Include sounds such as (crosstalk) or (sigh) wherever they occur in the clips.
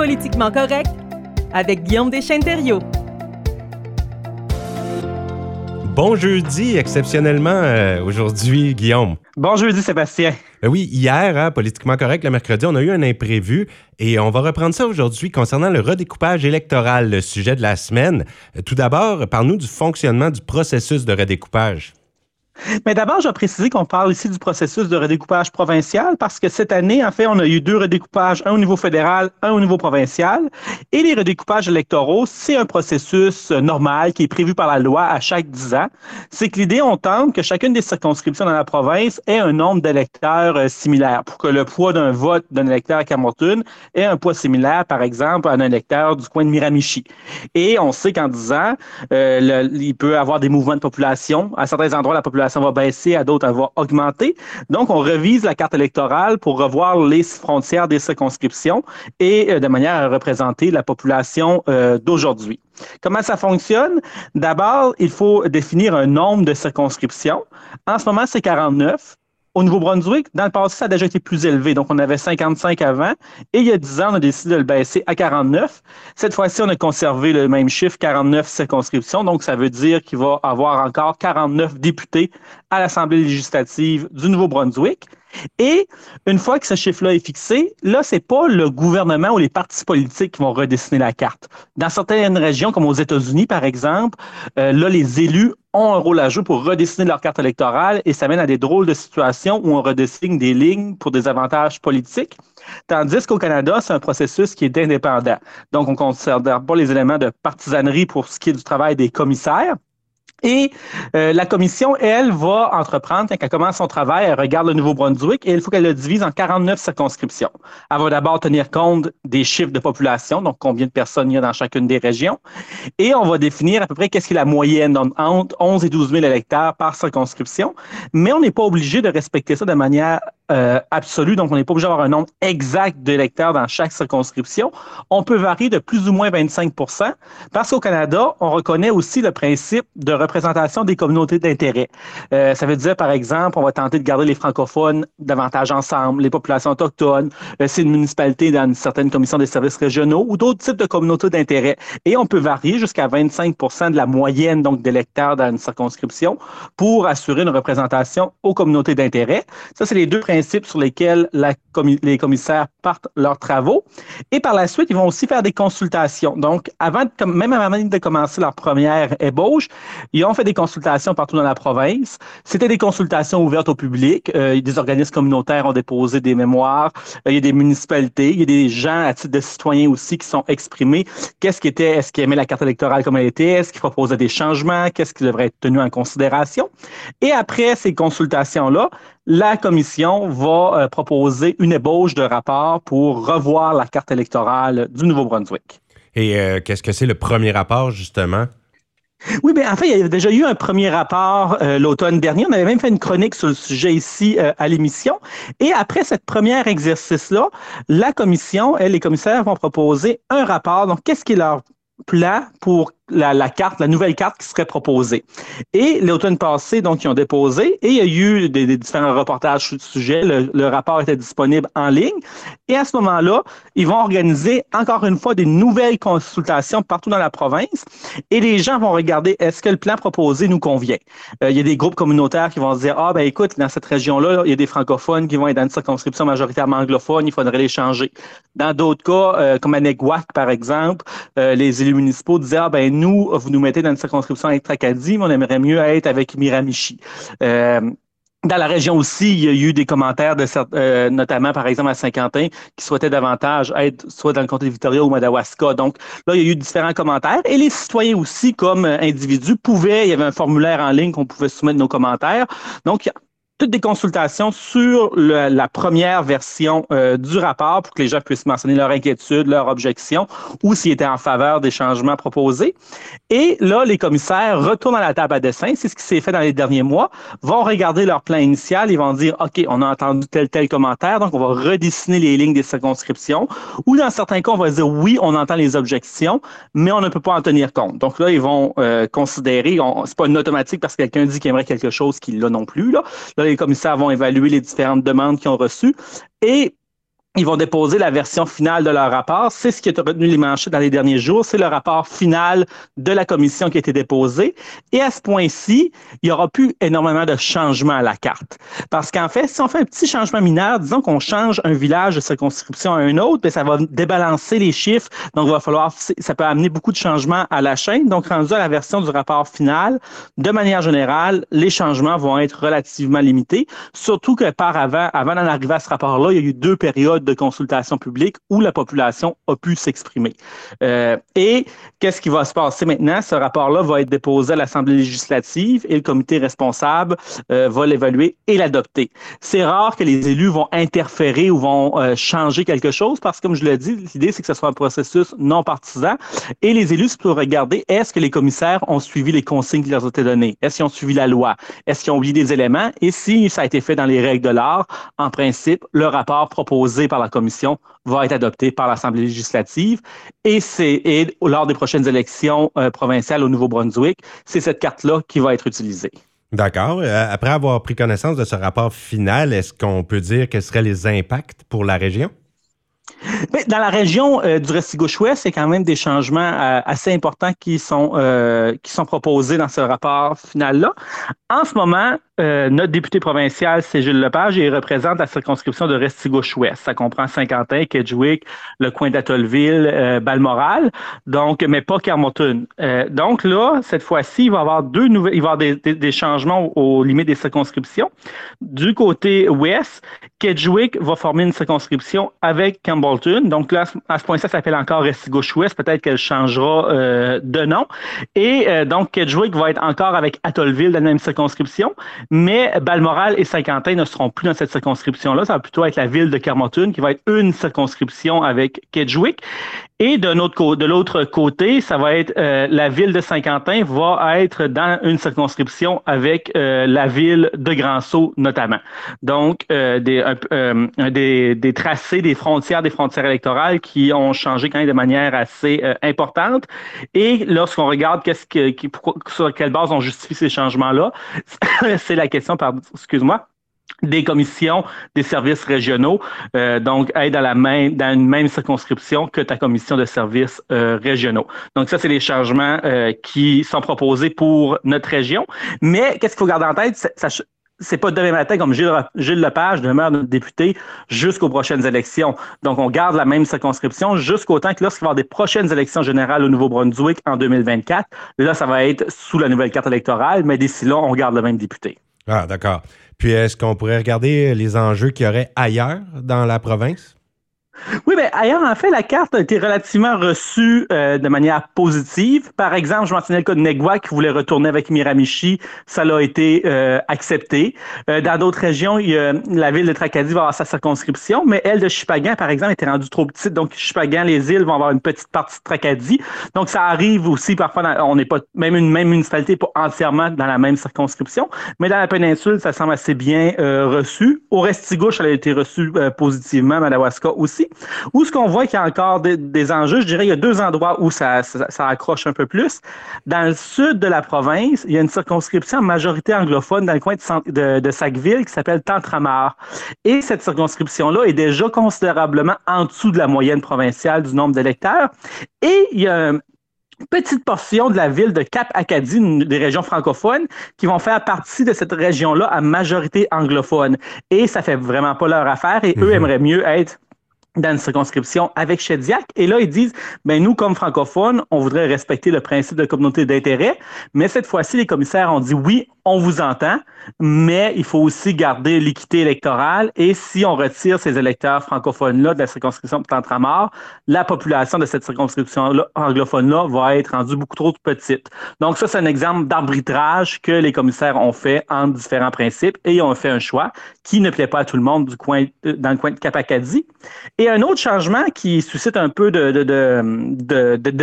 Politiquement correct avec Guillaume Deschênes-Thériault. Bon jeudi, exceptionnellement euh, aujourd'hui, Guillaume. Bon jeudi, Sébastien. Ben oui, hier, hein, politiquement correct, le mercredi, on a eu un imprévu et on va reprendre ça aujourd'hui concernant le redécoupage électoral, le sujet de la semaine. Tout d'abord, parle-nous du fonctionnement du processus de redécoupage. Mais d'abord, je vais préciser qu'on parle ici du processus de redécoupage provincial parce que cette année, en fait, on a eu deux redécoupages, un au niveau fédéral, un au niveau provincial. Et les redécoupages électoraux, c'est un processus normal qui est prévu par la loi à chaque dix ans. C'est que l'idée, on tente que chacune des circonscriptions dans la province ait un nombre d'électeurs euh, similaire pour que le poids d'un vote d'un électeur à Camerton ait un poids similaire, par exemple, à un électeur du coin de Miramichi. Et on sait qu'en dix ans, euh, il peut avoir des mouvements de population. À certains endroits, la population va baisser, à d'autres, elle va augmenter. Donc, on revise la carte électorale pour revoir les frontières des circonscriptions et euh, de manière à représenter la population euh, d'aujourd'hui. Comment ça fonctionne? D'abord, il faut définir un nombre de circonscriptions. En ce moment, c'est 49. Au Nouveau-Brunswick, dans le passé, ça a déjà été plus élevé. Donc, on avait 55 avant. Et il y a 10 ans, on a décidé de le baisser à 49. Cette fois-ci, on a conservé le même chiffre, 49 circonscriptions. Donc, ça veut dire qu'il va avoir encore 49 députés à l'Assemblée législative du Nouveau-Brunswick. Et une fois que ce chiffre-là est fixé, là, c'est pas le gouvernement ou les partis politiques qui vont redessiner la carte. Dans certaines régions, comme aux États-Unis, par exemple, euh, là, les élus ont un rôle à jouer pour redessiner leur carte électorale et ça mène à des drôles de situations où on redessine des lignes pour des avantages politiques. Tandis qu'au Canada, c'est un processus qui est indépendant. Donc, on ne considère pas les éléments de partisanerie pour ce qui est du travail des commissaires. Et euh, la commission, elle, va entreprendre, quand elle commence son travail, elle regarde le Nouveau-Brunswick et il faut qu'elle le divise en 49 circonscriptions. Elle va d'abord tenir compte des chiffres de population, donc combien de personnes il y a dans chacune des régions. Et on va définir à peu près qu'est-ce qui est la moyenne, entre 11 et 12 000 électeurs par circonscription. Mais on n'est pas obligé de respecter ça de manière euh, donc on n'est pas obligé d'avoir un nombre exact d'électeurs dans chaque circonscription. On peut varier de plus ou moins 25% parce qu'au Canada, on reconnaît aussi le principe de représentation des communautés d'intérêt. Euh, ça veut dire, par exemple, on va tenter de garder les francophones davantage ensemble, les populations autochtones, c'est une municipalité dans une certaine commission des services régionaux ou d'autres types de communautés d'intérêt. Et on peut varier jusqu'à 25% de la moyenne donc d'électeurs dans une circonscription pour assurer une représentation aux communautés d'intérêt. Ça, c'est les deux principes sur lesquels les commissaires partent leurs travaux. Et par la suite, ils vont aussi faire des consultations. Donc, avant de, même avant de commencer leur première ébauche, ils ont fait des consultations partout dans la province. C'était des consultations ouvertes au public. Euh, des organismes communautaires ont déposé des mémoires. Euh, il y a des municipalités. Il y a des gens à titre de citoyens aussi qui sont exprimés. Qu'est-ce qui était, est-ce qu'ils aimaient la carte électorale comme elle était? Est-ce qu'ils proposaient des changements? Qu'est-ce qui devrait être tenu en considération? Et après ces consultations-là, la commission va euh, proposer une ébauche de rapport pour revoir la carte électorale du Nouveau-Brunswick. Et euh, qu'est-ce que c'est le premier rapport, justement? Oui, bien, en fait, il y a déjà eu un premier rapport euh, l'automne dernier. On avait même fait une chronique sur le sujet ici à l'émission. Et après cette première exercice-là, la commission et les commissaires vont proposer un rapport. Donc, qu'est-ce qui est leur plan pour la, carte, la nouvelle carte qui serait proposée. Et l'automne passé, donc, ils ont déposé et il y a eu des, différents reportages sur le sujet. Le, rapport était disponible en ligne. Et à ce moment-là, ils vont organiser encore une fois des nouvelles consultations partout dans la province et les gens vont regarder est-ce que le plan proposé nous convient? Euh, il y a des groupes communautaires qui vont se dire, ah, ben écoute, dans cette région-là, il y a des francophones qui vont être dans une circonscription majoritairement anglophone, il faudrait les changer. Dans d'autres cas, euh, comme à Neguac, par exemple, euh, les élus municipaux disaient, ah, ben nous, vous nous mettez dans une circonscription avec Tracadie, mais on aimerait mieux être avec Miramichi. Euh, dans la région aussi, il y a eu des commentaires de euh, notamment par exemple à Saint-Quentin qui souhaitaient davantage être soit dans le comté de Victoria ou Madawaska. Donc là, il y a eu différents commentaires et les citoyens aussi comme individus pouvaient, il y avait un formulaire en ligne qu'on pouvait soumettre nos commentaires. Donc toutes des consultations sur la première version euh, du rapport pour que les gens puissent mentionner leur inquiétude, leur objection ou s'ils étaient en faveur des changements proposés. Et là, les commissaires retournent à la table à dessin, c'est ce qui s'est fait dans les derniers mois, vont regarder leur plan initial, ils vont dire, OK, on a entendu tel, tel commentaire, donc on va redessiner les lignes des circonscriptions. Ou dans certains cas, on va dire, oui, on entend les objections, mais on ne peut pas en tenir compte. Donc là, ils vont euh, considérer, c'est pas une automatique parce que quelqu'un dit qu'il aimerait quelque chose qu'il l'a non plus. Là les commissaires vont évaluer les différentes demandes qu'ils ont reçues. Et ils vont déposer la version finale de leur rapport. C'est ce qui a retenu les manchettes dans les derniers jours. C'est le rapport final de la commission qui a été déposé. Et à ce point-ci, il n'y aura plus énormément de changements à la carte. Parce qu'en fait, si on fait un petit changement mineur, disons qu'on change un village de circonscription à un autre, bien, ça va débalancer les chiffres. Donc, il va falloir, ça peut amener beaucoup de changements à la chaîne. Donc, rendu à la version du rapport final, de manière générale, les changements vont être relativement limités. Surtout que par avant, avant d'en arriver à ce rapport-là, il y a eu deux périodes de consultation publique où la population a pu s'exprimer. Euh, et qu'est-ce qui va se passer maintenant? Ce rapport-là va être déposé à l'Assemblée législative et le comité responsable euh, va l'évaluer et l'adopter. C'est rare que les élus vont interférer ou vont euh, changer quelque chose parce que, comme je l'ai dit, l'idée, c'est que ce soit un processus non partisan et les élus peuvent regarder est-ce que les commissaires ont suivi les consignes qui leur ont été données? Est-ce qu'ils ont suivi la loi? Est-ce qu'ils ont oublié des éléments? Et si ça a été fait dans les règles de l'art, en principe, le rapport proposé par la commission va être adopté par l'Assemblée législative et c'est lors des prochaines élections euh, provinciales au Nouveau-Brunswick, c'est cette carte-là qui va être utilisée. D'accord. Euh, après avoir pris connaissance de ce rapport final, est-ce qu'on peut dire quels seraient les impacts pour la région? Dans la région euh, du Restigouche-Ouest, c'est quand même des changements assez importants qui sont, qui sont proposés dans ce rapport final-là. En ce moment, euh, notre député provincial, c'est Gilles Lepage, et il représente la circonscription de Restigouche-Ouest. Ça comprend Saint-Quentin, Kedgewick, le coin d'Atollville, euh, Balmoral, donc, mais pas Carmonton. Euh, donc là, cette fois-ci, il va y avoir deux nouvelles, il va avoir des, changements aux, limites des circonscriptions. Du côté ouest, Kedgewick va former une circonscription avec Campbellton. Donc là, à ce point-ci, ça s'appelle encore Restigouche-Ouest. Peut-être qu'elle changera de nom. Et donc, Kedgewick va être encore avec Atollville dans la même circonscription. Mais Balmoral et Saint-Quentin ne seront plus dans cette circonscription-là. Ça va plutôt être la ville de Carmontoon qui va être une circonscription avec Kedgewick. Et de l'autre côté, ça va être euh, la ville de Saint-Quentin va être dans une circonscription avec euh, la ville de Grand-Sault notamment. Donc, euh, des, des, tracés, des frontières, des frontières électorales qui ont changé quand même de manière assez importante. Et lorsqu'on regarde qu'est-ce que, sur quelle base on justifie ces changements-là, (laughs) c'est la question, pardon, excuse-moi, des commissions des services régionaux, euh, donc être dans la même dans une même circonscription que ta commission de services euh, régionaux. Donc ça, c'est les changements euh, qui sont proposés pour notre région. Mais qu'est-ce qu'il faut garder en tête? Ça, c'est pas demain matin comme Gilles, Gilles Lepage demeure notre député jusqu'aux prochaines élections. Donc, on garde la même circonscription jusqu'au temps que lorsqu'il va y avoir des prochaines élections générales au Nouveau-Brunswick en 2024, là, ça va être sous la nouvelle carte électorale, mais d'ici là, on garde le même député. Ah, d'accord. Puis est-ce qu'on pourrait regarder les enjeux qu'il y aurait ailleurs dans la province? Oui, mais ailleurs, en fait, la carte a été relativement reçue euh, de manière positive. Par exemple, je mentionnais le cas de Negwa qui voulait retourner avec Miramichi. Ça l'a été euh, accepté. Euh, dans d'autres régions, il y a, la ville de Tracadie va avoir sa circonscription, mais elle de Chipagan, par exemple, était rendue trop petite. Donc, Chipagan, les îles vont avoir une petite partie de Tracadie. Donc, ça arrive aussi parfois, on n'est pas même une même municipalité pas entièrement dans la même circonscription, mais dans la péninsule, ça semble assez bien reçu. Au Restigouche, elle a été reçue positivement, Madawaska aussi. Où ce qu'on voit qu'il y a encore des, enjeux, je dirais qu'il y a deux endroits où ça, accroche un peu plus. Dans le sud de la province, il y a une circonscription en majorité anglophone dans le coin de, de, Sackville qui s'appelle Tantramar. Et cette circonscription-là est déjà considérablement en dessous de la moyenne provinciale du nombre d'électeurs. Et il y a une petite portion de la ville de Cap-Acadie, une des régions francophones, qui vont faire partie de cette région-là à majorité anglophone. Et ça fait vraiment pas leur affaire et eux mhm. aimeraient mieux être dans une circonscription avec Chediac. Et là, ils disent, ben nous, comme francophones, on voudrait respecter le principe de communauté d'intérêt, mais cette fois-ci, les commissaires ont dit oui, on vous entend, mais il faut aussi garder l'équité électorale. Et si on retire ces électeurs francophones-là de la circonscription Tantramar, la population de cette circonscription anglophone-là va être rendue beaucoup trop petite. Donc ça, c'est un exemple d'arbitrage que les commissaires ont fait en différents principes et ont fait un choix qui ne plaît pas à tout le monde du coin, dans le coin de Capacadie. Et un autre changement qui suscite un peu de,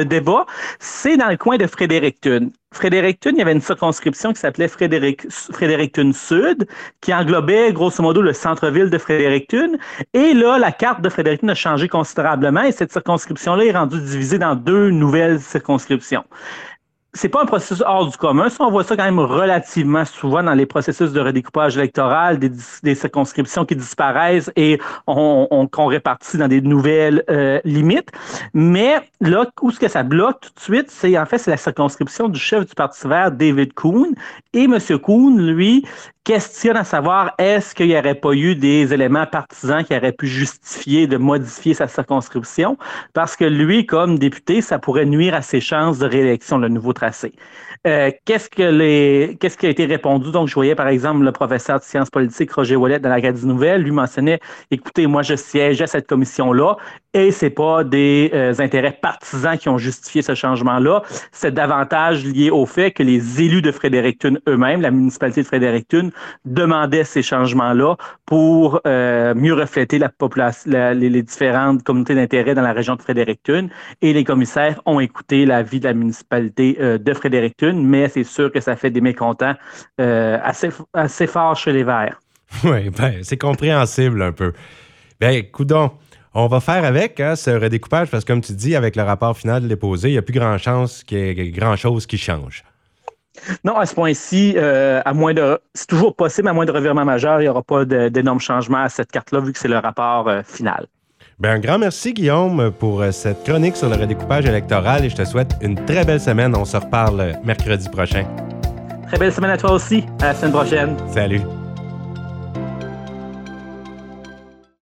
débat, c'est dans le coin de Fredericton. Fredericton, il y avait une circonscription qui s'appelait Frédéric, Fredericton Sud, qui englobait grosso modo le centre-ville de Fredericton. Et là, la carte de Fredericton a changé considérablement et cette circonscription-là est rendue divisée dans deux nouvelles circonscriptions c'est pas un processus hors du commun. On voit ça quand même relativement souvent dans les processus de redécoupage électoral, des, circonscriptions qui disparaissent et on, qu'on répartit dans des nouvelles euh, limites. Mais là, où ce que ça bloque tout de suite, c'est en fait c'est la circonscription du chef du Parti vert, David Kuhn. Et M. Kuhn, lui, questionne à savoir est-ce qu'il n'y aurait pas eu des éléments partisans qui auraient pu justifier de modifier sa circonscription, parce que lui, comme député, ça pourrait nuire à ses chances de réélection, le nouveau tracé. Euh, qu'est-ce qui a été répondu? Donc, je voyais par exemple le professeur de sciences politiques Roger Wallet dans la Gazette Nouvelle, lui mentionnait écoutez, moi je siège à cette commission-là et c'est pas des euh, intérêts partisans qui ont justifié ce changement-là, c'est davantage lié au fait que les élus de Fredericton eux-mêmes, la municipalité de Fredericton, demandaient ces changements-là pour euh, mieux refléter les, différentes communautés d'intérêt dans la région de Fredericton. Et les commissaires ont écouté l'avis de la municipalité de Fredericton, mais c'est sûr que ça fait des mécontents assez, assez forts chez les Verts. (laughs) Oui, ben, c'est compréhensible un peu. Ben, coudon. On va faire avec hein, ce redécoupage parce que, comme tu dis, avec le rapport final déposé, il n'y a plus grand chance qu'il y ait grand-chose qui change. Non, à ce point-ci, euh, à moins de, c'est toujours possible, à moins de revirement majeur, il n'y aura pas d'énormes changements à cette carte-là, vu que c'est le rapport euh, final. Bien, un grand merci, Guillaume, pour euh, cette chronique sur le redécoupage électoral et je te souhaite une très belle semaine. On se reparle mercredi prochain. Très belle semaine à toi aussi. À la semaine prochaine. Salut.